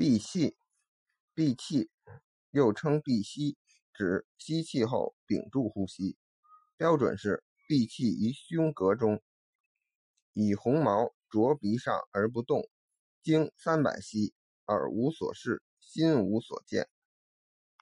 闭气闭气又称闭息，指吸气后屏住呼吸，标准是闭气于胸膈中，以红毛着鼻上而不动，经三百息，耳无所视，心无所见。